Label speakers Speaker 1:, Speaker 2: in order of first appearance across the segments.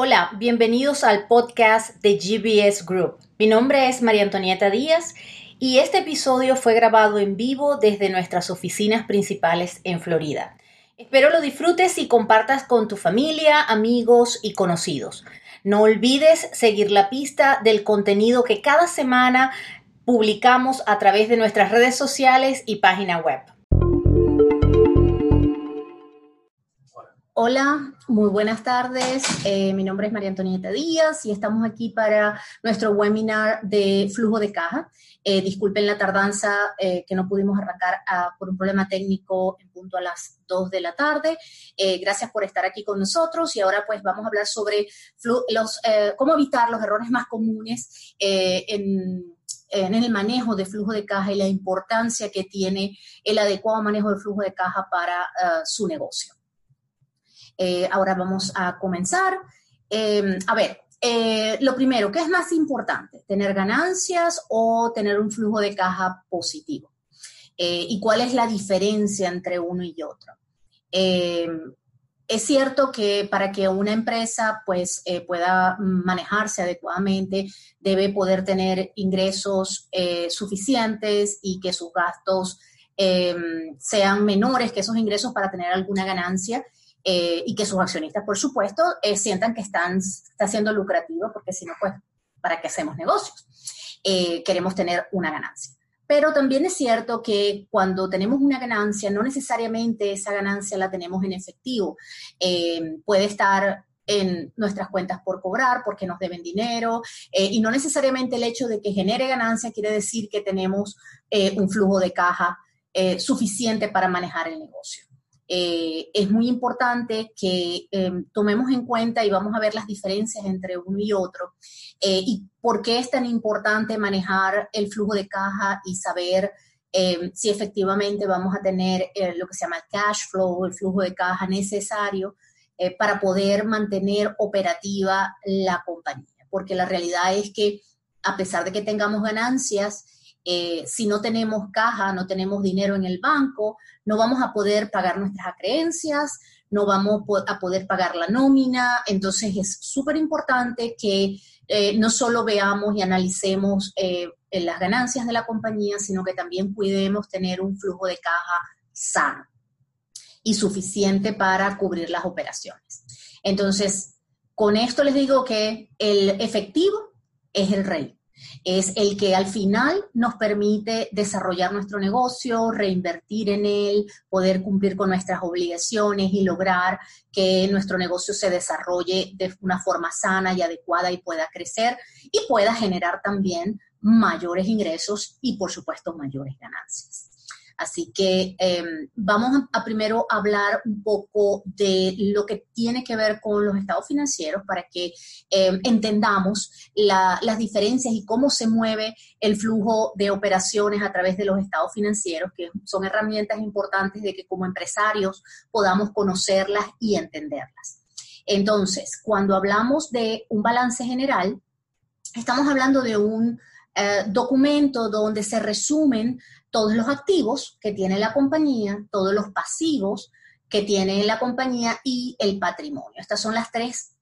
Speaker 1: Hola, bienvenidos al podcast de GBS Group. Mi nombre es María Antonieta Díaz y este episodio fue grabado en vivo desde nuestras oficinas principales en Florida. Espero lo disfrutes y compartas con tu familia, amigos y conocidos. No olvides seguir la pista del contenido que cada semana publicamos a través de nuestras redes sociales y página web. Hola, muy buenas tardes. Eh, mi nombre es María Antonieta Díaz y estamos aquí para nuestro webinar de flujo de caja. Eh, disculpen la tardanza eh, que no pudimos arrancar ah, por un problema técnico en punto a las 2 de la tarde. gracias por estar aquí con nosotros y ahora pues vamos a hablar sobre los, cómo evitar los errores más comunes en, el manejo de flujo de caja y la importancia que tiene el adecuado manejo del flujo de caja para ah, su negocio. Eh, ahora vamos a comenzar. Eh, a ver, eh, lo primero, ¿qué es más importante? ¿Tener ganancias o tener un flujo de caja positivo? ¿Y cuál es la diferencia entre uno y otro? es cierto que para que una empresa pues, pueda manejarse adecuadamente, debe poder tener ingresos suficientes y que sus gastos sean menores que esos ingresos para tener alguna ganancia. Eh, y que sus accionistas, por supuesto, eh, sientan que están, está siendo lucrativo, porque si no, pues, ¿para qué hacemos negocios? Eh, queremos tener una ganancia. Pero también es cierto que cuando tenemos una ganancia, no necesariamente esa ganancia la tenemos en efectivo. puede estar en nuestras cuentas por cobrar porque nos deben dinero y no necesariamente el hecho de que genere ganancia quiere decir que tenemos un flujo de caja suficiente para manejar el negocio. Eh, es muy importante que em, tomemos en cuenta y vamos a ver las diferencias entre uno y otro eh, y por qué es tan importante manejar el flujo de caja y saber em, si efectivamente vamos a tener eh, lo que se llama el cash flow, el flujo de caja necesario para poder mantener operativa la compañía. Porque la realidad es que a pesar de que tengamos ganancias, eh, si no tenemos caja, no tenemos dinero en el banco, no vamos a poder pagar nuestras creencias, no vamos a poder pagar la nómina. Entonces es súper importante que eh, no solo veamos y analicemos eh, las ganancias de la compañía, sino que también cuidemos tener un flujo de caja sano y suficiente para cubrir las operaciones. Entonces, con esto les digo que el efectivo es el rey es el que al final nos permite desarrollar nuestro negocio, reinvertir en él, poder cumplir con nuestras obligaciones y lograr que nuestro negocio se desarrolle de una forma sana y adecuada y pueda crecer y pueda generar también mayores ingresos y por supuesto mayores ganancias. Así que em, vamos a, primero hablar un poco de lo que tiene que ver con los estados financieros para que em, entendamos las diferencias y cómo se mueve el flujo de operaciones a través de los estados financieros, que son herramientas importantes de que como empresarios podamos conocerlas y entenderlas. Entonces, cuando hablamos de un balance general, estamos hablando de un eh, documento donde se resumen todos los activos que tiene la compañía, todos los pasivos que tiene la compañía y el patrimonio. Estas son las tres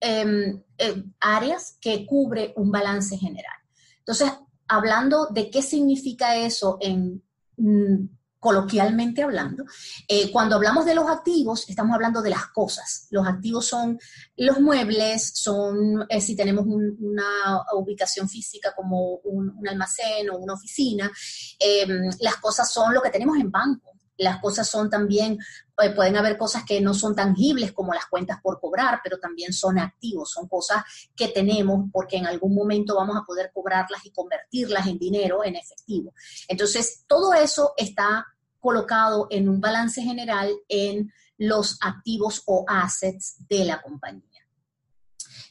Speaker 1: em, em, áreas que cubre un balance general. Entonces, hablando de qué significa eso en mm, coloquialmente hablando. Eh, cuando hablamos de los activos, estamos hablando de las cosas. Los activos son los muebles, son eh, si tenemos una ubicación física como un, almacén o una oficina. Em, las cosas son lo que tenemos en banco. Las cosas son también, eh, pueden haber cosas que no son tangibles como las cuentas por cobrar, pero también son activos, son cosas que tenemos porque en algún momento vamos a poder cobrarlas y convertirlas en dinero, en efectivo. Entonces, todo eso está colocado en un balance general en los activos o assets de la compañía.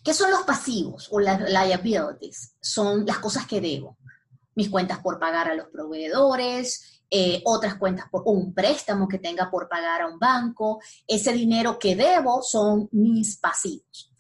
Speaker 1: ¿Qué son los pasivos o las liabilities? Son las cosas que debo. Mis cuentas por pagar a los proveedores, eh, otras cuentas por un préstamo que tenga por pagar a un banco. Ese dinero que debo son mis pasivos.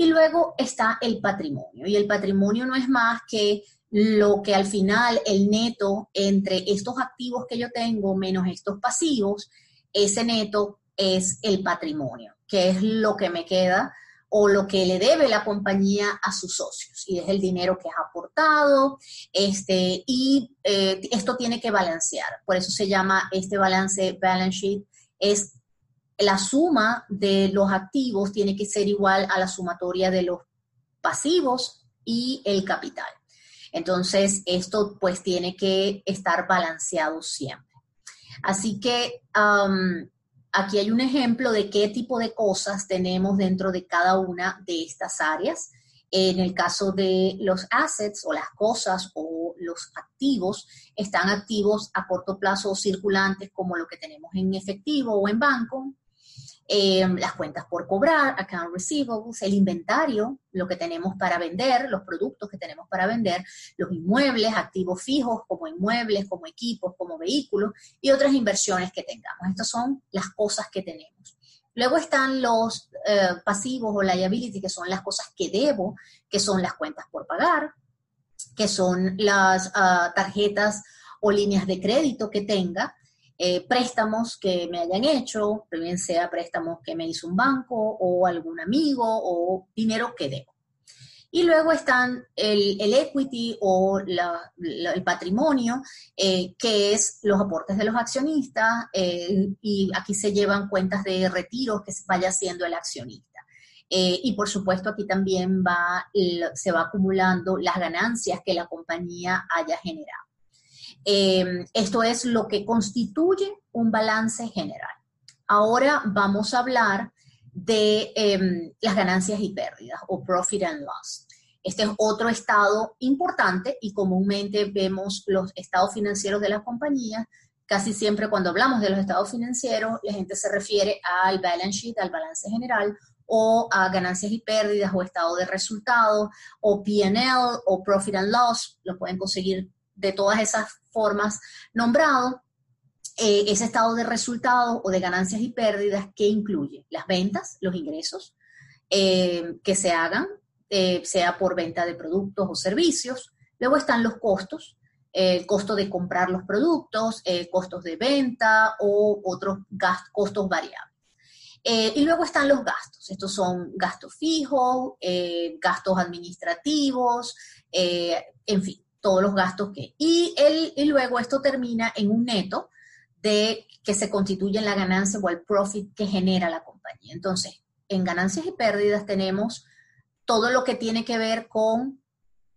Speaker 1: Y luego está el patrimonio. Y el patrimonio no es más que lo que al final el neto entre estos activos que yo tengo menos estos pasivos, ese neto es el patrimonio, que es lo que me queda o lo que le debe la compañía a sus socios y es el dinero que ha aportado este, y eh, esto tiene que balancear. Por eso se llama este balance, balance sheet, es la suma de los activos tiene que ser igual a la sumatoria de los pasivos y el capital. Entonces, esto pues tiene que estar balanceado siempre. Así que aquí hay un ejemplo de qué tipo de cosas tenemos dentro de cada una de estas áreas. En el caso de los assets o las cosas o los activos, están activos a corto plazo o circulantes como lo que tenemos en efectivo o en banco, eh, las cuentas por cobrar, account receivables, el inventario, lo que tenemos para vender, los productos que tenemos para vender, los inmuebles, activos fijos como inmuebles, como equipos, como vehículos y otras inversiones que tengamos. Estas son las cosas que tenemos. Luego están los eh, pasivos o liability, que son las cosas que debo, que son las cuentas por pagar, que son las ah, tarjetas o líneas de crédito que tenga, eh, préstamos que me hayan hecho, bien sea préstamos que me hizo un banco o algún amigo o dinero que debo. Y luego están el, equity o el patrimonio, eh, que es los aportes de los accionistas, eh, y aquí se llevan cuentas de retiros que vaya haciendo el accionista. y por supuesto aquí también va, se va acumulando las ganancias que la compañía haya generado. Eh, esto es lo que constituye un balance general. Ahora vamos a hablar de em, las ganancias y pérdidas o profit and loss. Este es otro estado importante y comúnmente vemos los estados financieros de las compañías. Casi siempre cuando hablamos de los estados financieros, la gente se refiere al balance sheet, al balance general, o a ganancias y pérdidas o estado de resultados o P&L o profit and loss. Lo pueden conseguir de todas esas formas nombrado, eh, ese estado de resultados o de ganancias y pérdidas que incluye las ventas, los ingresos eh, que se hagan, eh, sea por venta de productos o servicios. Luego están los costos, el costo de comprar los productos, costos de venta o otros costos variables. y luego están los gastos. Estos son gastos fijos, gastos administrativos, en fin, todos los gastos que. Y, el, y luego esto termina en un neto de que se constituye en la ganancia o el profit que genera la compañía. Entonces, en ganancias y pérdidas tenemos todo lo que tiene que ver con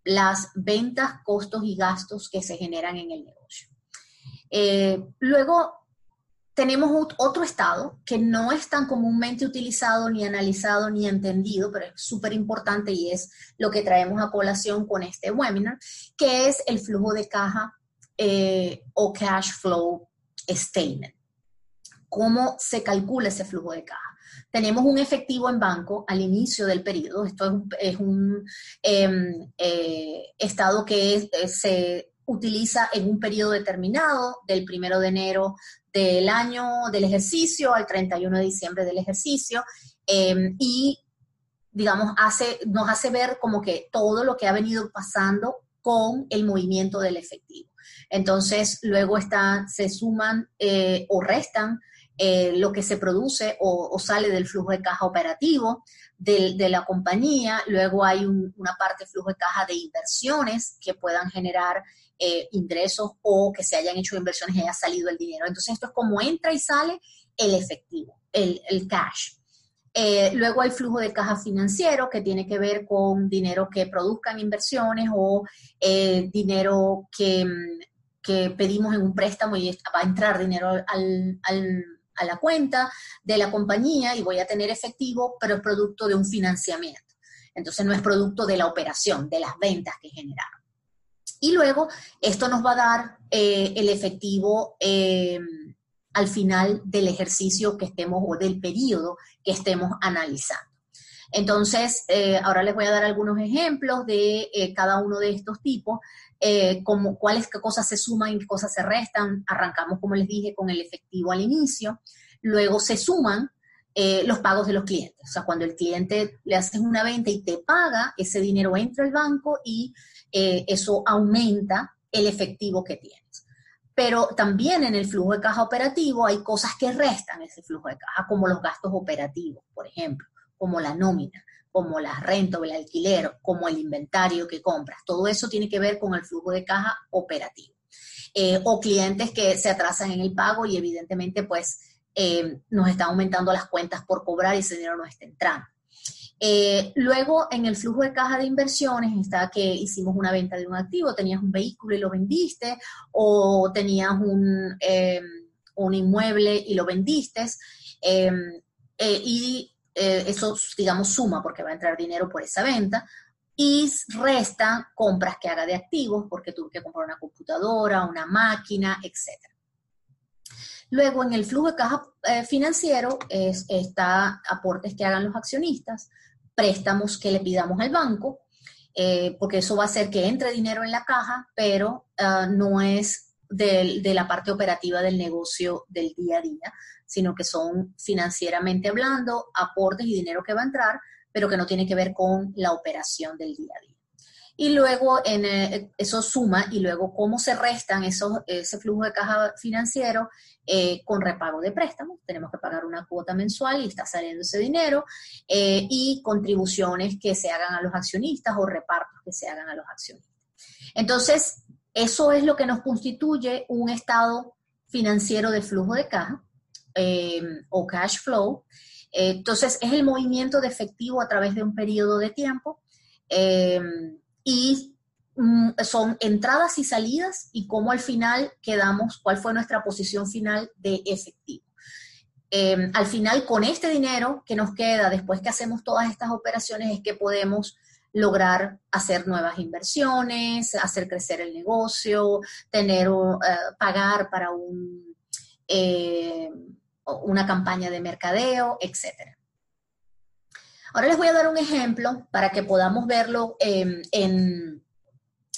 Speaker 1: las ventas, costos y gastos que se generan en el negocio. Eh, luego, tenemos otro estado que no es tan comúnmente utilizado, ni analizado, ni entendido, pero es súper importante y es lo que traemos a colación con este webinar, que es el flujo de caja eh, o cash flow statement. ¿Cómo se calcula ese flujo de caja? Tenemos un efectivo en banco al inicio del periodo. Esto es un, em, eh, estado que eh, se utiliza en un periodo determinado, del primero de enero del año del ejercicio al 31 de diciembre del ejercicio em, y, digamos, hace, nos hace ver como que todo lo que ha venido pasando con el movimiento del efectivo. Entonces, luego está, se suman eh, o restan eh, lo que se produce o, sale del flujo de caja operativo de, la compañía. Luego hay una parte de flujo de caja de inversiones que puedan generar eh, ingresos o que se hayan hecho inversiones y haya salido el dinero. Entonces esto es como entra y sale el efectivo, el, cash. Eh, luego hay flujo de caja financiero que tiene que ver con dinero que produzcan inversiones o eh, dinero que, pedimos en un préstamo y va a entrar dinero a la cuenta de la compañía y voy a tener efectivo, pero es producto de un financiamiento. Entonces no es producto de la operación, de las ventas que generaron. Y luego esto nos va a dar eh, el efectivo eh, al final del ejercicio que estemos o del periodo que estemos analizando. Entonces, eh, ahora les voy a dar algunos ejemplos de cada uno de estos tipos, como cuáles qué cosas se suman y qué cosas se restan. Arrancamos, como les dije, con el efectivo al inicio. Luego se suman los pagos de los clientes. O sea, cuando el cliente le haces una venta y te paga, ese dinero entra al banco y eh, eso aumenta el efectivo que tienes. Pero también en el flujo de caja operativo hay cosas que restan ese flujo de caja, como los gastos operativos, por ejemplo, como la nómina, como la renta o el alquiler, como el inventario que compras. Todo eso tiene que ver con el flujo de caja operativo. Eh, o clientes que se atrasan en el pago y evidentemente pues eh, nos están aumentando las cuentas por cobrar y ese dinero no está entrando. Eh, luego, en el flujo de caja de inversiones está que hicimos una venta de un activo, tenías un vehículo y lo vendiste, o tenías un, em, un inmueble y lo vendiste, em, eh, y eso, digamos, suma porque va a entrar dinero por esa venta, y resta compras que haga de activos porque tuve que comprar una computadora, una máquina, etc. Luego, en el flujo de caja eh, financiero es, está aportes que hagan los accionistas, préstamos que le pidamos al banco, eh, porque eso va a hacer que entre dinero en la caja, pero ah, no es de, de, la parte operativa del negocio del día a día, sino que son financieramente hablando aportes y dinero que va a entrar, pero que no tiene que ver con la operación del día a día y luego eh, eso suma y luego cómo se restan esos, ese flujo de caja financiero eh, con repago de préstamos. Tenemos que pagar una cuota mensual y está saliendo ese dinero eh, y contribuciones que se hagan a los accionistas o repartos que se hagan a los accionistas. Entonces, eso es lo que nos constituye un estado financiero de flujo de caja o cash flow. entonces, es el movimiento de efectivo a través de un periodo de tiempo y mm, son entradas y salidas y cómo al final quedamos, cuál fue nuestra posición final de efectivo. Em, al final, con este dinero que nos queda después que hacemos todas estas operaciones, es que podemos lograr hacer nuevas inversiones, hacer crecer el negocio, tener, eh, pagar para eh, una campaña de mercadeo, etcétera. Ahora les voy a dar un ejemplo para que podamos verlo em, en,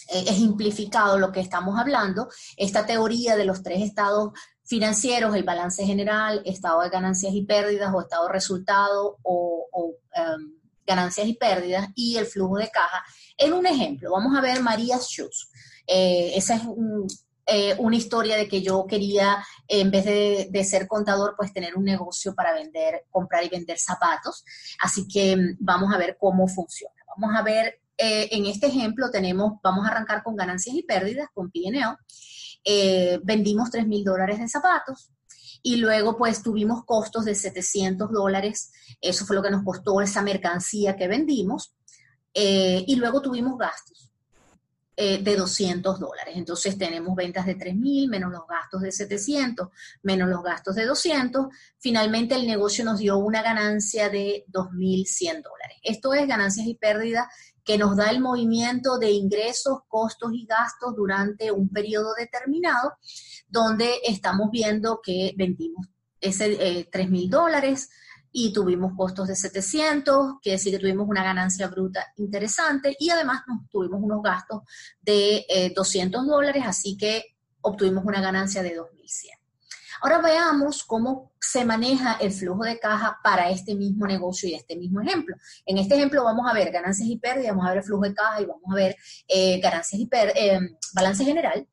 Speaker 1: eh, ejemplificado lo que estamos hablando. Esta teoría de los tres estados financieros, el balance general, estado de ganancias y pérdidas o estado de resultado o, em, ganancias y pérdidas y el flujo de caja. En un ejemplo, vamos a ver María's Shoes. Eh, esa es un, eh, una historia de que yo quería, en vez de, ser contador, pues tener un negocio para vender, comprar y vender zapatos. Así que mm, vamos a ver cómo funciona. Vamos a ver, eh, en este ejemplo tenemos, vamos a arrancar con ganancias y pérdidas, con P&L. Eh, vendimos 3 mil dólares de zapatos y luego pues tuvimos costos de 700 dólares. Eso fue lo que nos costó esa mercancía que vendimos. y luego tuvimos gastos eh, de 200 dólares. Entonces tenemos ventas de 3.000 menos los gastos de 700 menos los gastos de 200. Finalmente el negocio nos dio una ganancia de 2.100 dólares. Esto es ganancias y pérdidas que nos da el movimiento de ingresos, costos y gastos durante un periodo determinado, donde estamos viendo que vendimos ese eh, 3.000 dólares, y tuvimos costos de 700, quiere decir que tuvimos una ganancia bruta interesante y además tuvimos unos gastos de 200 eh, dólares, así que obtuvimos una ganancia de 2.100. Ahora veamos cómo se maneja el flujo de caja para este mismo negocio y este mismo ejemplo. En este ejemplo vamos a ver ganancias y pérdidas, vamos a ver flujo de caja y vamos a ver eh, ganancias y eh, balance general,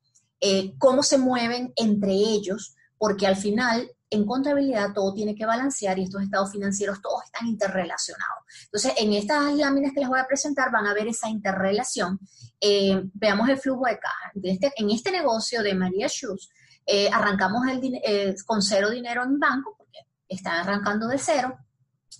Speaker 1: cómo se mueven entre ellos, porque al final en contabilidad todo tiene que balancear y estos estados financieros todos están interrelacionados. Entonces, en estas láminas que les voy a presentar van a ver esa interrelación. Eh, veamos el flujo de caja. Este, en este negocio de María Shoes, eh, arrancamos el, eh, con cero dinero en banco, porque están arrancando de cero.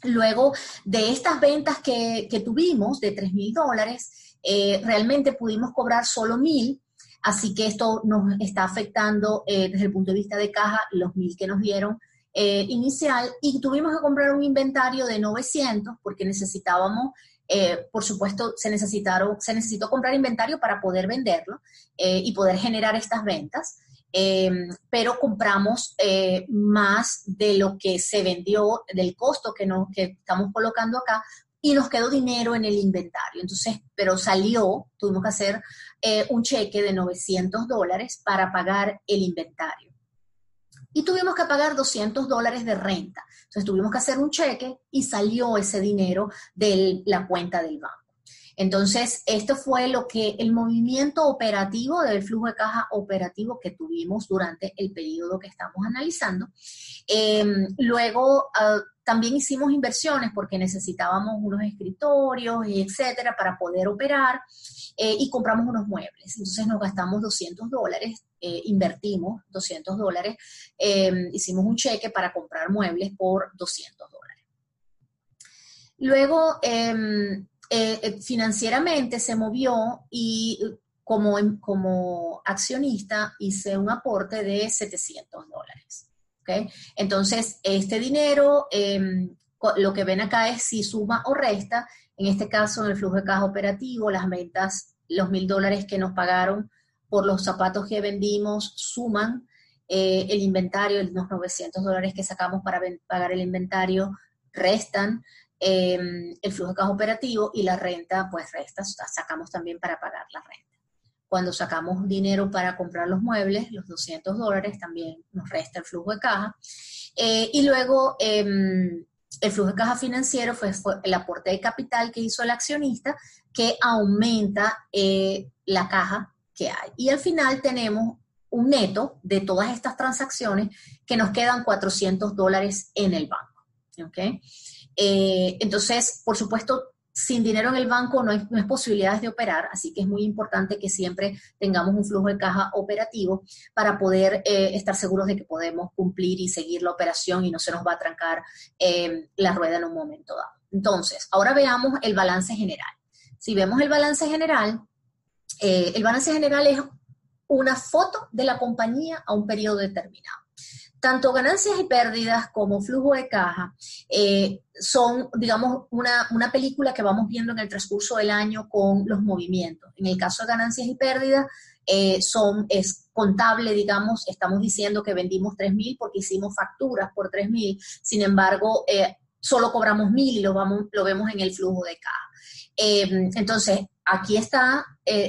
Speaker 1: Luego de estas ventas que, que tuvimos de 3 mil dólares, realmente pudimos cobrar solo mil Así que esto nos está afectando eh, desde el punto de vista de caja los mil que nos dieron eh, inicial y tuvimos que comprar un inventario de 900 porque necesitábamos, eh, por supuesto, se, necesitaron, se necesitó comprar inventario para poder venderlo y poder generar estas ventas. pero compramos más de lo que se vendió, del costo que, nos, que estamos colocando acá, y nos quedó dinero en el inventario. Entonces, pero salió, tuvimos que hacer eh, un cheque de 900 dólares para pagar el inventario. Y tuvimos que pagar 200 dólares de renta. Entonces tuvimos que hacer un cheque y salió ese dinero de la cuenta del banco. Entonces, esto fue lo que el movimiento operativo del flujo de caja operativo que tuvimos durante el periodo que estamos analizando. Em, luego, ah, también hicimos inversiones porque necesitábamos unos escritorios, etcétera, para poder operar eh, y compramos unos muebles. Entonces nos gastamos 200 dólares, eh, invertimos 200 dólares, em, hicimos un cheque para comprar muebles por 200 dólares. Luego, em, eh, financieramente se movió y como, como accionista hice un aporte de 700 dólares. Entonces, este dinero, em, lo que ven acá es si suma o resta, en este caso en el flujo de caja operativo, las ventas, los mil dólares que nos pagaron por los zapatos que vendimos suman eh, el inventario, los 900 dólares que sacamos para pagar el inventario, restan em, el flujo de caja operativo y la renta, pues resta, sacamos también para pagar la renta. Cuando sacamos dinero para comprar los muebles, los 200 dólares, también nos resta el flujo de caja. Eh, y luego em, el flujo de caja financiero fue, el aporte de capital que hizo el accionista que aumenta eh, la caja que hay. Y al final tenemos un neto de todas estas transacciones que nos quedan 400 dólares en el banco. ¿okay? Eh, entonces, por supuesto, sin dinero en el banco no hay, posibilidades de operar, así que es muy importante que siempre tengamos un flujo de caja operativo para poder eh, estar seguros de que podemos cumplir y seguir la operación y no se nos va a trancar eh, la rueda en un momento dado. Entonces, ahora veamos el balance general. Si vemos el balance general, eh, el balance general es una foto de la compañía a un periodo determinado tanto ganancias y pérdidas como flujo de caja eh, son, digamos, una, película que vamos viendo en el transcurso del año con los movimientos. En el caso de ganancias y pérdidas, eh, son, es contable, digamos, estamos diciendo que vendimos 3.000 porque hicimos facturas por 3.000, sin embargo, eh, solo cobramos 1.000 y lo, vamos, lo vemos en el flujo de caja. entonces, aquí está,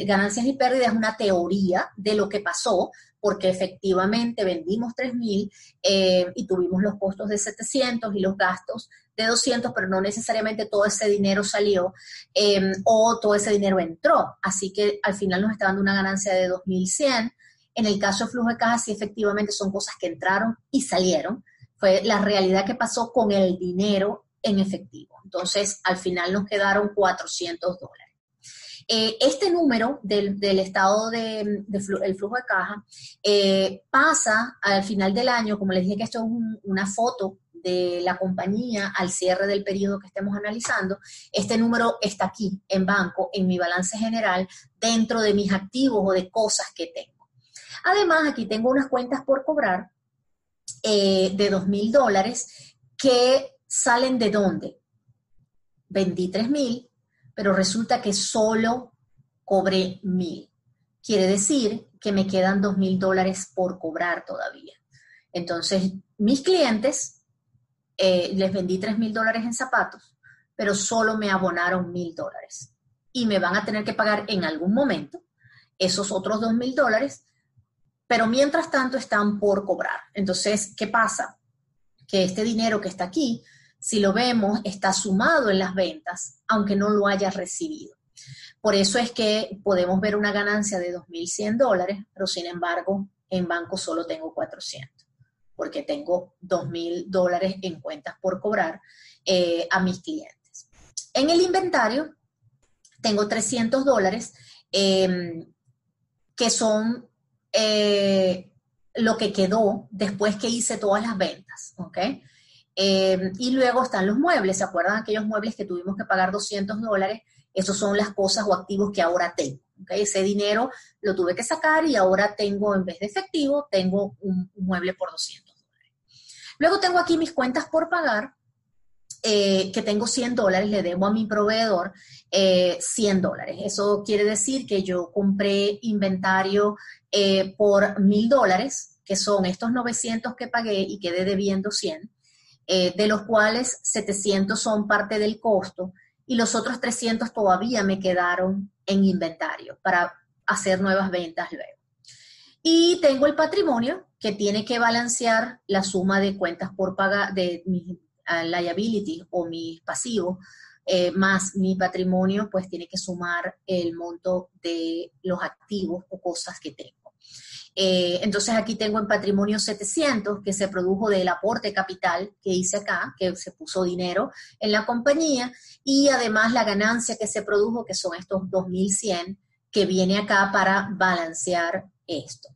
Speaker 1: ganancias y pérdidas es una teoría de lo que pasó, porque efectivamente vendimos 3.000 eh, y tuvimos los costos de 700 y los gastos de 200, pero no necesariamente todo ese dinero salió em, o todo ese dinero entró. Así que al final nos está dando una ganancia de 2.100. En el caso de flujo de caja, sí efectivamente son cosas que entraron y salieron. Fue la realidad que pasó con el dinero en efectivo. Entonces, al final nos quedaron 400 dólares. Eh, este número del, estado de, el flujo de caja eh, pasa al final del año, como les dije que esto es una foto de la compañía al cierre del periodo que estemos analizando, este número está aquí en banco, en mi balance general, dentro de mis activos o de cosas que tengo. Además, aquí tengo unas cuentas por cobrar eh, de dos mil dólares que salen de dónde? Vendí tres mil, pero resulta que solo cobré mil. Quiere decir que me quedan dos mil dólares por cobrar todavía. Entonces, mis clientes, eh, les vendí tres mil dólares en zapatos, pero solo me abonaron mil dólares. Y me van a tener que pagar en algún momento esos otros dos mil dólares, pero mientras tanto están por cobrar. Entonces, ¿qué pasa? Que este dinero que está aquí si lo vemos, está sumado en las ventas, aunque no lo haya recibido. Por eso es que podemos ver una ganancia de 2.100 dólares, pero sin embargo, en banco solo tengo 400, porque tengo 2.000 dólares en cuentas por cobrar eh, a mis clientes. En el inventario, tengo 300 dólares, em, que son eh, lo que quedó después que hice todas las ventas, ¿ok? Eh, y luego están los muebles, ¿se acuerdan aquellos muebles que tuvimos que pagar 200 dólares? Esos son las cosas o activos que ahora tengo. Ese dinero lo tuve que sacar y ahora tengo, en vez de efectivo, tengo un, mueble por 200 dólares. Luego tengo aquí mis cuentas por pagar, eh, que tengo 100 dólares, le debo a mi proveedor 100 eh, dólares. Eso quiere decir que yo compré inventario por 1000 dólares, que son estos 900 que pagué y quedé debiendo 100. Eh, de los cuales 700 son parte del costo y los otros 300 todavía me quedaron en inventario para hacer nuevas ventas luego. Y tengo el patrimonio que tiene que balancear la suma de cuentas por pagar, de mi uh, liability o mi pasivo, eh, más mi patrimonio, pues tiene que sumar el monto de los activos o cosas que tengo. Eh, entonces aquí tengo en patrimonio 700 que se produjo del aporte capital que hice acá, que se puso dinero en la compañía, y además la ganancia que se produjo, que son estos 2.100, que viene acá para balancear esto.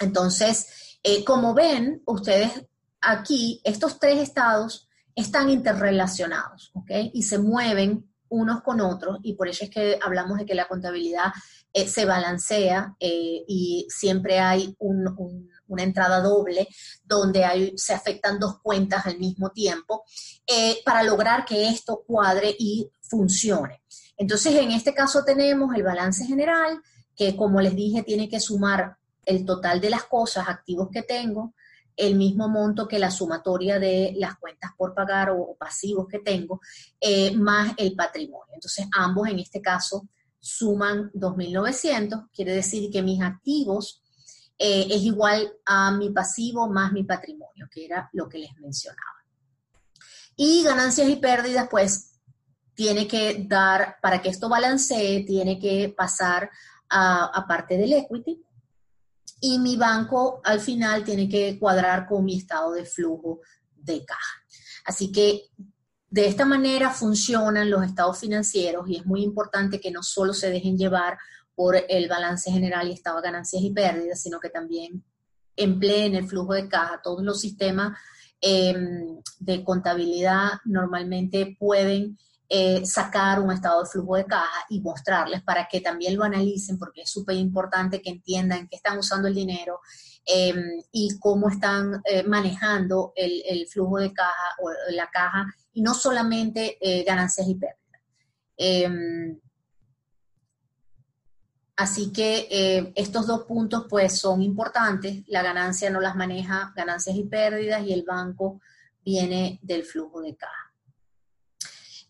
Speaker 1: Entonces, eh, como ven, ustedes aquí, estos tres estados están interrelacionados, ¿ok? Y se mueven unos con otros, y por eso es que hablamos de que la contabilidad eh, se balancea eh, y siempre hay una entrada doble donde se afectan dos cuentas al mismo tiempo eh, para lograr que esto cuadre y funcione. Entonces, en este caso tenemos el balance general, que como les dije, tiene que sumar el total de las cosas, activos que tengo, el mismo monto que la sumatoria de las cuentas por pagar o, pasivos que tengo, más el patrimonio. Entonces, ambos en este caso suman 2.900, quiere decir que mis activos eh, es igual a mi pasivo más mi patrimonio, que era lo que les mencionaba. Y ganancias y pérdidas, pues tiene que dar, para que esto balancee, tiene que pasar a, parte del equity. Y mi banco al final tiene que cuadrar con mi estado de flujo de caja. Así que de esta manera funcionan los estados financieros y es muy importante que no solo se dejen llevar por el balance general y estado de ganancias y pérdidas, sino que también empleen el flujo de caja. Todos los sistemas em, de contabilidad normalmente pueden eh, sacar un estado de flujo de caja y mostrarles para que también lo analicen, porque es súper importante que entiendan que están usando el dinero em, y cómo están eh, manejando el, flujo de caja o la caja y no solamente eh, ganancias y pérdidas. Em, así que estos dos puntos pues son importantes. La ganancia no las maneja ganancias y pérdidas y el banco viene del flujo de caja.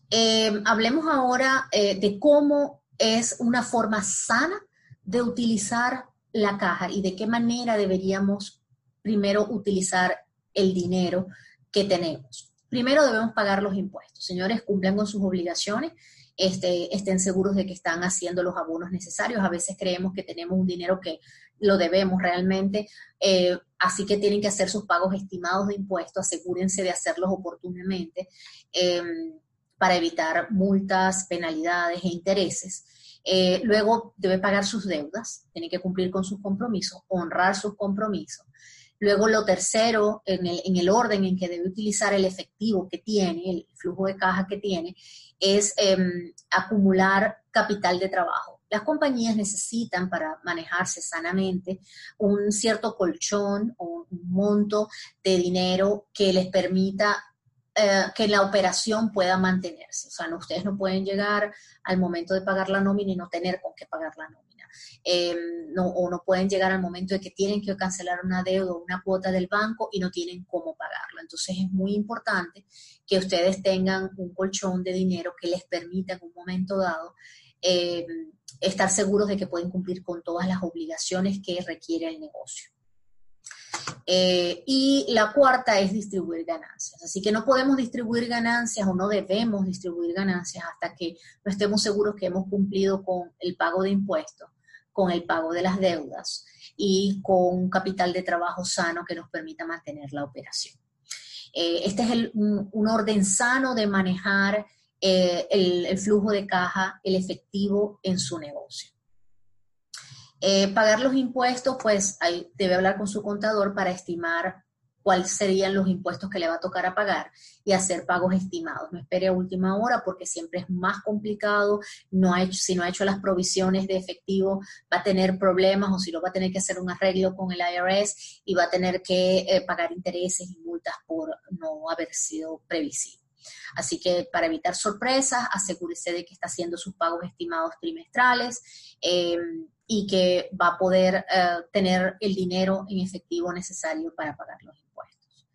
Speaker 1: Em, hablemos ahora eh, de cómo es una forma sana de utilizar la caja y de qué manera deberíamos primero utilizar el dinero que tenemos. Primero debemos pagar los impuestos. Señores, cumplan con sus obligaciones, este, estén seguros de que están haciendo los abonos necesarios. A veces creemos que tenemos un dinero que lo debemos realmente, eh, así que tienen que hacer sus pagos estimados de impuestos, asegúrense de hacerlos oportunamente em, para evitar multas, penalidades e intereses. Eh, luego debe pagar sus deudas, tiene que cumplir con sus compromisos, honrar sus compromisos. Luego, lo tercero, en el, orden en que debe utilizar el efectivo que tiene, el flujo de caja que tiene, es em, acumular capital de trabajo. Las compañías necesitan para manejarse sanamente un cierto colchón o un monto de dinero que les permita eh, que la operación pueda mantenerse. O sea, no, ustedes no pueden llegar al momento de pagar la nómina y no tener con qué pagar la nómina. Em, no, o no pueden llegar al momento de que tienen que cancelar una deuda o una cuota del banco y no tienen cómo pagarlo. Entonces es muy importante que ustedes tengan un colchón de dinero que les permita en un momento dado em, estar seguros de que pueden cumplir con todas las obligaciones que requiere el negocio. Eh, y la cuarta es distribuir ganancias. Así que no podemos distribuir ganancias o no debemos distribuir ganancias hasta que no estemos seguros que hemos cumplido con el pago de impuestos con el pago de las deudas y con un capital de trabajo sano que nos permita mantener la operación. Eh, este es un, orden sano de manejar eh, el, flujo de caja, el efectivo en su negocio. Eh, pagar los impuestos, pues debe hablar con su contador para estimar cuáles serían los impuestos que le va a tocar a pagar y hacer pagos estimados. No espere a última hora porque siempre es más complicado. No ha hecho, si no ha hecho las provisiones de efectivo, va a tener problemas o si no, va a tener que hacer un arreglo con el IRS y va a tener que eh, pagar intereses y multas por no haber sido previsible. Así que para evitar sorpresas, asegúrese de que está haciendo sus pagos estimados trimestrales. Eh, y que va a poder eh, tener el dinero en efectivo necesario para pagar los impuestos.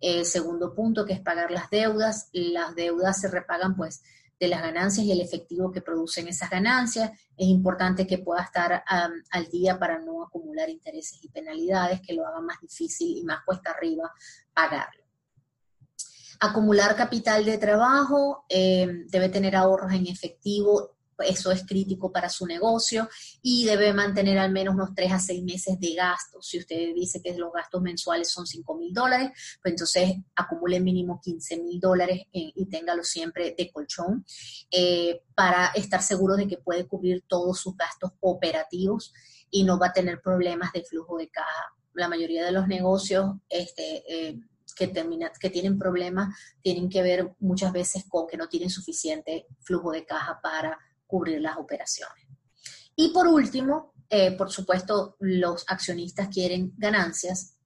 Speaker 1: El segundo punto, que es pagar las deudas. Las deudas se repagan pues de las ganancias y el efectivo que producen esas ganancias. Es importante que pueda estar al día para no acumular intereses y penalidades que lo hagan más difícil y más cuesta arriba pagarlo. Acumular capital de trabajo, eh, debe tener ahorros en efectivo eso es crítico para su negocio y debe mantener al menos unos 3 a 6 meses de gastos. Si usted dice que los gastos mensuales son 5 mil dólares, pues entonces acumule mínimo 15 mil dólares y téngalo siempre de colchón eh, para estar seguro de que puede cubrir todos sus gastos operativos y no va a tener problemas de flujo de caja. La mayoría de los negocios este, eh, que, que tienen problemas tienen que ver muchas veces con que no tienen suficiente flujo de caja para cubrir las operaciones. Y por último, eh, por supuesto, los accionistas quieren ganancias,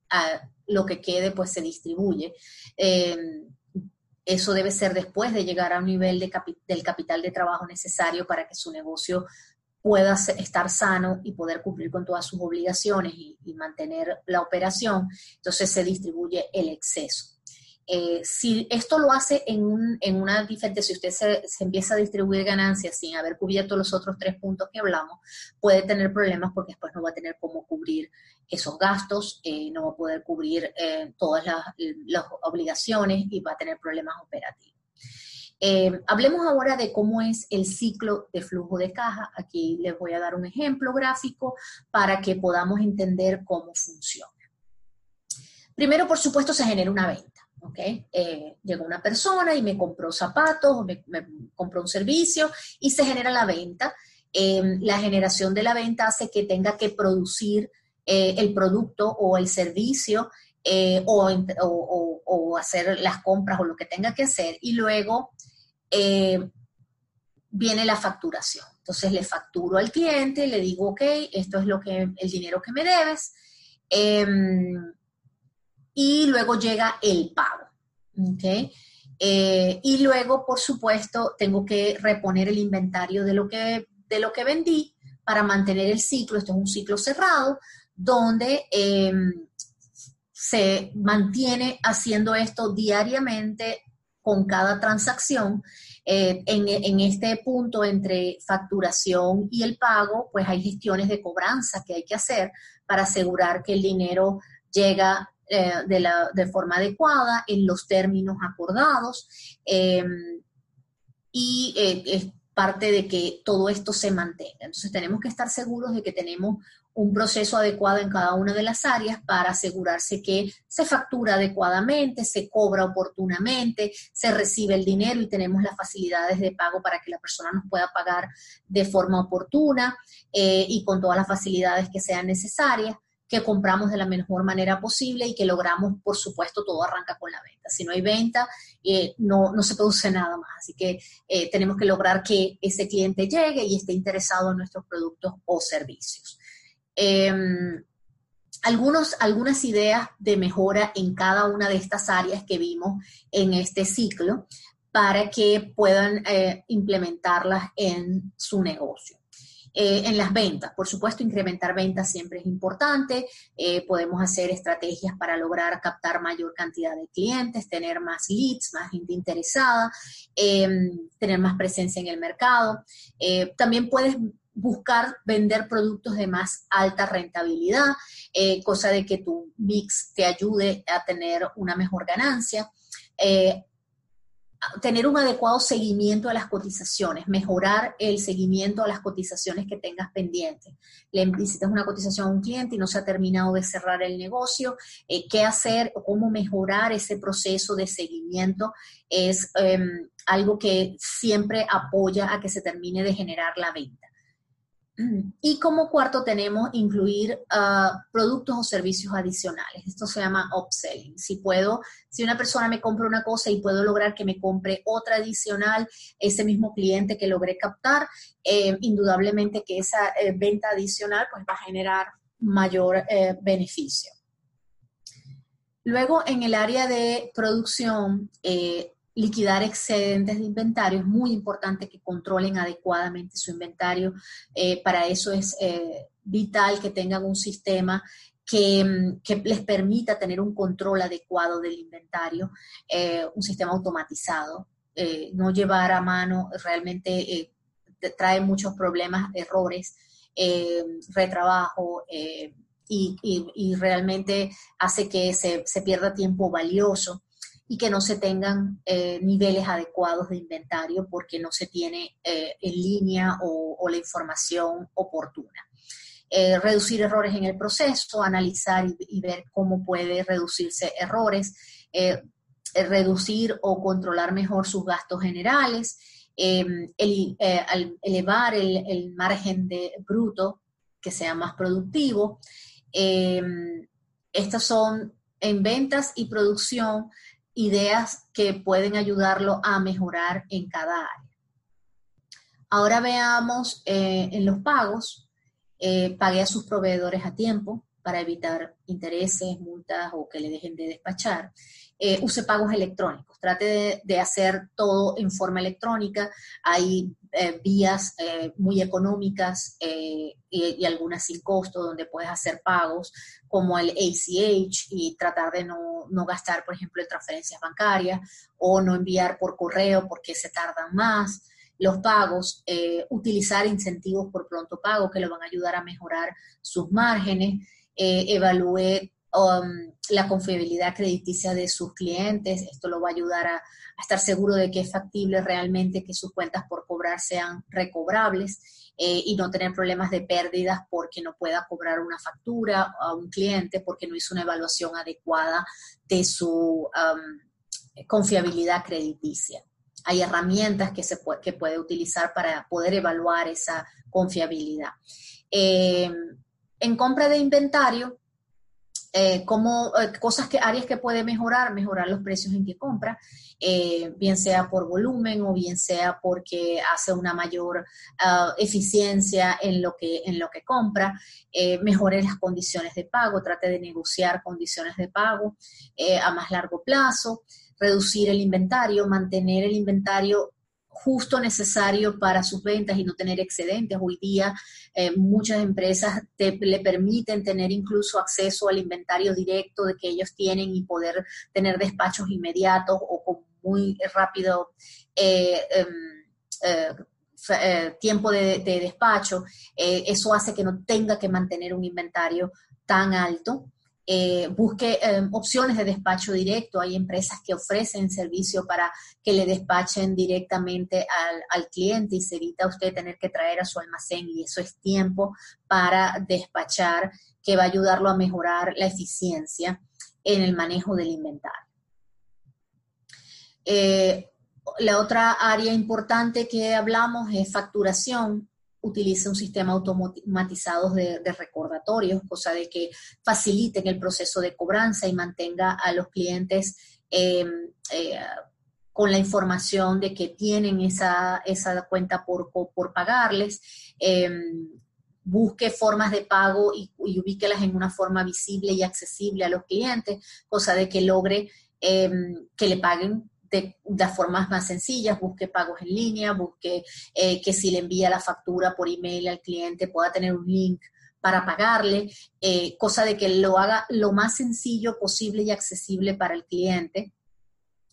Speaker 1: lo que quede pues se distribuye. Em, eso debe ser después de llegar a un nivel de del capital de trabajo necesario para que su negocio pueda estar sano y poder cumplir con todas sus obligaciones y, mantener la operación, entonces se distribuye el exceso. Eh, si esto lo hace en, una diferente, si usted se, empieza a distribuir ganancias sin haber cubierto los otros tres puntos que hablamos, puede tener problemas porque después no va a tener cómo cubrir esos gastos, eh, no va a poder cubrir eh, todas las obligaciones y va a tener problemas operativos. Hablemos ahora de cómo es el ciclo de flujo de caja. Aquí les voy a dar un ejemplo gráfico para que podamos entender cómo funciona. Primero, por supuesto, se genera una venta. ¿Okay? Eh, llegó una persona y me compró zapatos, me, me compró un servicio y se genera la venta. Eh, la generación de la venta hace que tenga que producir el producto o el servicio o, o, hacer las compras o lo que tenga que hacer y luego eh, viene la facturación. Entonces le facturo al cliente, le digo, ok, esto es lo que, el dinero que me debes. Y luego llega el pago. Eh, y luego, por supuesto, tengo que reponer el inventario de lo, que, de lo que vendí para mantener el ciclo. Esto es un ciclo cerrado donde em, se mantiene haciendo esto diariamente con cada transacción. Eh, en, este punto entre facturación y el pago, pues hay gestiones de cobranza que hay que hacer para asegurar que el dinero llega eh, de, la, de, forma adecuada, en los términos acordados. Eh, y es parte de que todo esto se mantenga. Entonces tenemos que estar seguros de que tenemos un proceso adecuado en cada una de las áreas para asegurarse que se factura adecuadamente, se cobra oportunamente, se recibe el dinero y tenemos las facilidades de pago para que la persona nos pueda pagar de forma oportuna eh, y con todas las facilidades que sean necesarias que compramos de la mejor manera posible y que logramos, por supuesto, todo arranca con la venta. Si no hay venta, eh, no, no, se produce nada más. Así que eh, tenemos que lograr que ese cliente llegue y esté interesado en nuestros productos o servicios. Em, algunos, algunas ideas de mejora en cada una de estas áreas que vimos en este ciclo para que puedan eh, implementarlas en su negocio. Eh, en las ventas, por supuesto, incrementar ventas siempre es importante. Eh, podemos hacer estrategias para lograr captar mayor cantidad de clientes, tener más leads, más gente interesada, em, tener más presencia en el mercado. también puedes buscar vender productos de más alta rentabilidad, eh, cosa de que tu mix te ayude a tener una mejor ganancia. Eh, tener un adecuado seguimiento a las cotizaciones, mejorar el seguimiento a las cotizaciones que tengas pendientes. Le visitas una cotización a un cliente y no se ha terminado de cerrar el negocio, eh, qué hacer o cómo mejorar ese proceso de seguimiento es em, algo que siempre apoya a que se termine de generar la venta. Y como cuarto tenemos incluir ah, productos o servicios adicionales. Esto se llama upselling. Si puedo, si una persona me compra una cosa y puedo lograr que me compre otra adicional, ese mismo cliente que logré captar, eh, indudablemente que esa eh, venta adicional pues va a generar mayor eh, beneficio. Luego, en el área de producción, liquidar excedentes de inventario. Es muy importante que controlen adecuadamente su inventario. Eh, para eso es eh, vital que tengan un sistema que, mm, que, les permita tener un control adecuado del inventario, eh, un sistema automatizado. no llevar a mano realmente trae muchos problemas, errores, retrabajo. Y, y, realmente hace que se, se pierda tiempo valioso y que no se tengan eh, niveles adecuados de inventario porque no se tiene eh, en línea o, la información oportuna. Eh, reducir errores en el proceso, analizar y, ver cómo puede reducirse errores, reducir o controlar mejor sus gastos generales, em, elevar el, margen de bruto que sea más productivo. Em, estas son en ventas y producción ideas que pueden ayudarlo a mejorar en cada área. Ahora veamos eh, en los pagos. Eh, pague a sus proveedores a tiempo para evitar intereses, multas o que le dejen de despachar. Eh, use pagos electrónicos, trate de, hacer todo en forma electrónica. Hay eh, vías eh, muy económicas y, algunas sin costo donde puedes hacer pagos, como el ACH y tratar de no, no gastar, por ejemplo, en transferencias bancarias o no enviar por correo porque se tardan más. Los pagos, utilizar incentivos por pronto pago que lo van a ayudar a mejorar sus márgenes, evalúe Um, la confiabilidad crediticia de sus clientes. Esto lo va a ayudar a, estar seguro de que es factible realmente que sus cuentas por cobrar sean recobrables eh, y no tener problemas de pérdidas porque no pueda cobrar una factura a un cliente porque no hizo una evaluación adecuada de su um, confiabilidad crediticia. Hay herramientas que se puede, que puede utilizar para poder evaluar esa confiabilidad. Eh, en compra de inventario, eh, eh, cosas que, áreas que puede mejorar, mejorar los precios en que compra, eh, bien sea por volumen o bien sea porque hace una mayor ah, eficiencia en lo que, en lo que compra, mejore las condiciones de pago, trate de negociar condiciones de pago a más largo plazo, reducir el inventario, mantener el inventario justo necesario para sus ventas y no tener excedentes. Hoy día eh, muchas empresas le permiten tener incluso acceso al inventario directo de que ellos tienen y poder tener despachos inmediatos o con muy rápido eh, em, eh, tiempo de despacho. eso hace que no tenga que mantener un inventario tan alto. Eh, busque em, opciones de despacho directo. Hay empresas que ofrecen servicio para que le despachen directamente al, cliente y se evita usted tener que traer a su almacén y eso es tiempo para despachar que va a ayudarlo a mejorar la eficiencia en el manejo del inventario. Eh, la otra área importante que hablamos es facturación utilice un sistema automatizado de, recordatorios, cosa de que faciliten el proceso de cobranza y mantenga a los clientes em, eh, con la información de que tienen esa, esa cuenta por, por pagarles. Em, busque formas de pago y, y, ubíquelas en una forma visible y accesible a los clientes, cosa de que logre em, que le paguen de, formas más sencillas, busque pagos en línea, busque eh, que si le envía la factura por email al cliente pueda tener un link para pagarle, eh, cosa de que lo haga lo más sencillo posible y accesible para el cliente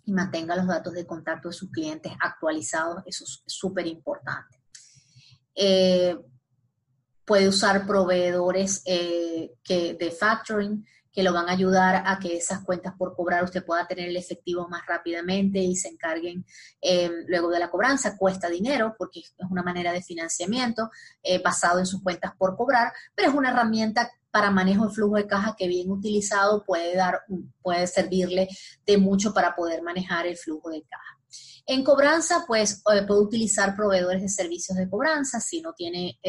Speaker 1: y mantenga los datos de contacto de sus clientes actualizados, eso es súper importante. Eh, puede usar proveedores que, de factoring que lo van a ayudar a que esas cuentas por cobrar usted pueda tener el efectivo más rápidamente y se encarguen eh, luego de la cobranza. Cuesta dinero porque es una manera de financiamiento eh, basado en sus cuentas por cobrar, pero es una herramienta para manejo de flujo de caja que bien utilizado puede dar, puede servirle de mucho para poder manejar el flujo de caja. En cobranza, pues eh, puede utilizar proveedores de servicios de cobranza si no tiene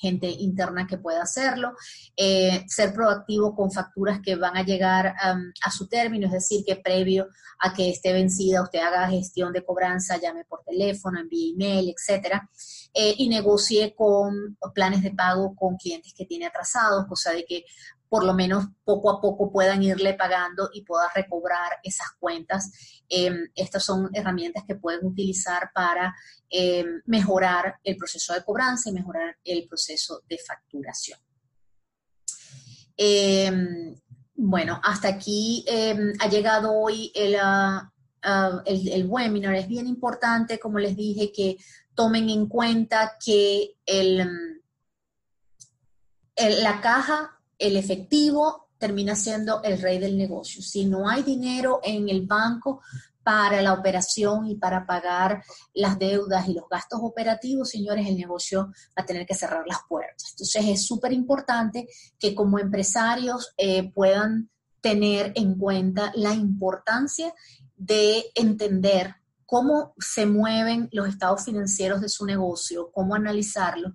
Speaker 1: gente interna que pueda hacerlo, eh, ser proactivo con facturas que van a llegar a su término, es decir, que previo a que esté vencida usted haga gestión de cobranza, llame por teléfono, envíe email, etcétera, eh, y negocie con planes de pago con clientes que tiene atrasados, cosa de que por lo menos poco a poco puedan irle pagando y pueda recobrar esas cuentas. Em, estas son herramientas que pueden utilizar para em, mejorar el proceso de cobranza y mejorar el proceso de facturación. Em, bueno, hasta aquí ha llegado hoy ah, ah, el, el, webinar. Es bien importante, como les dije, que tomen en cuenta que el, la caja el efectivo termina siendo el rey del negocio. Si no hay dinero en el banco para la operación y para pagar las deudas y los gastos operativos, señores, el negocio va a tener que cerrar las puertas. Entonces es súper importante que como empresarios eh, puedan tener en cuenta la importancia de entender cómo se mueven los estados financieros de su negocio, cómo analizarlo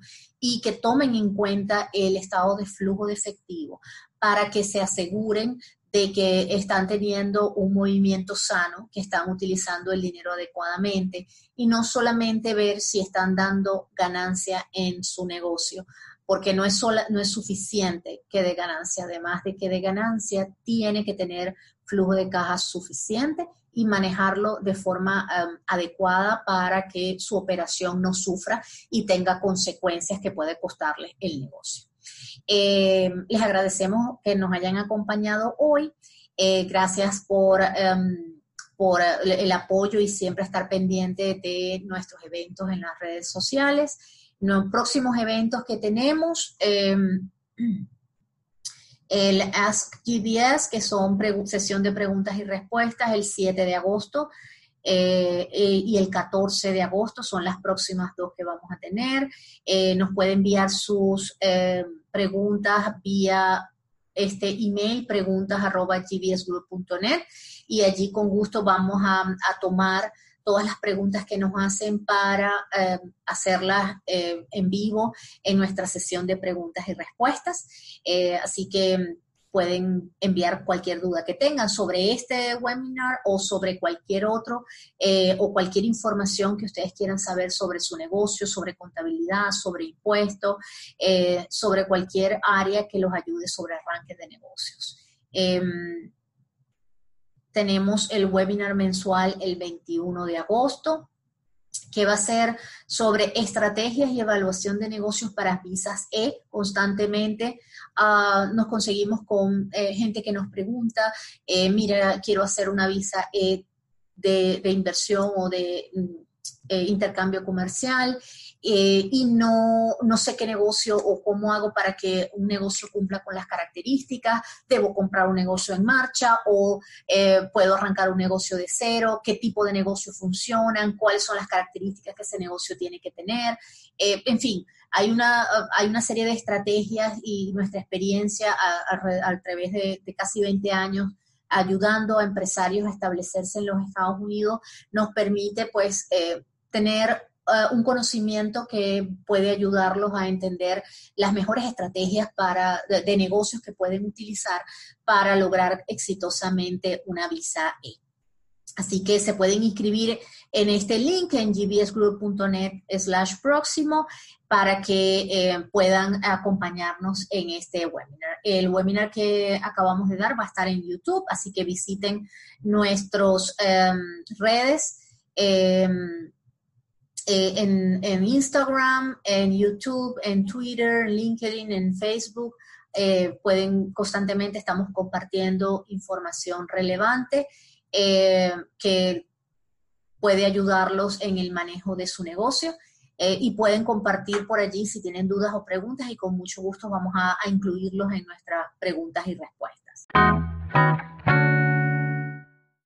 Speaker 1: y que tomen en cuenta el estado de flujo de efectivo para que se aseguren de que están teniendo un movimiento sano, que están utilizando el dinero adecuadamente y no solamente ver si están dando ganancia en su negocio, porque no es, sola, no es suficiente que de ganancia, además de que de ganancia tiene que tener flujo de caja suficiente y manejarlo de forma um, adecuada para que su operación no sufra y tenga consecuencias que puede costarle el negocio. Eh, les agradecemos que nos hayan acompañado hoy. Eh, gracias por, um, por el apoyo y siempre estar pendiente de nuestros eventos en las redes sociales. Los próximos eventos que tenemos, um, el Ask GBS, que son sesión de preguntas y respuestas, el 7 de agosto. Eh, y el 14 de agosto son las próximas dos que vamos a tener. nos puede enviar sus preguntas vía este email, preguntas arroba y allí con gusto vamos a, tomar todas las preguntas que nos hacen para eh, hacerlas eh, en vivo en nuestra sesión de preguntas y respuestas. Eh, así que pueden enviar cualquier duda que tengan sobre este webinar o sobre cualquier otro o cualquier información que ustedes quieran saber sobre su negocio, sobre contabilidad, sobre impuestos, sobre cualquier área que los ayude sobre arranques de negocios. Em, tenemos el webinar mensual el 21 de agosto que va a ser sobre estrategias y evaluación de negocios para visas E constantemente. Ah, nos conseguimos con eh, gente que nos pregunta, eh, mira, quiero hacer una visa E de, inversión o de mm, eh, intercambio comercial eh, y no, no sé qué negocio o cómo hago para que un negocio cumpla con las características, debo comprar un negocio en marcha o eh, puedo arrancar un negocio de cero, qué tipo de negocio funcionan, cuáles son las características que ese negocio tiene que tener, eh, en fin. Hay una, hay una serie de estrategias y nuestra experiencia a, través de, casi 20 años ayudando a empresarios a establecerse en los Estados Unidos, nos permite pues tener eh, un conocimiento que puede ayudarlos a entender las mejores estrategias para, de, negocios que pueden utilizar para lograr exitosamente una visa E. Así que se pueden inscribir en este link en gbsgroup.net slash próximo para que eh, puedan acompañarnos en este webinar. El webinar que acabamos de dar va a estar en YouTube, así que visiten nuestras em, redes. Em, eh, en, Instagram, en YouTube, en Twitter, LinkedIn, en Facebook. Eh, pueden constantemente, estamos compartiendo información relevante eh, que puede ayudarlos en el manejo de su negocio. y pueden compartir por allí si tienen dudas o preguntas y con mucho gusto vamos a incluirlos en nuestras preguntas y respuestas.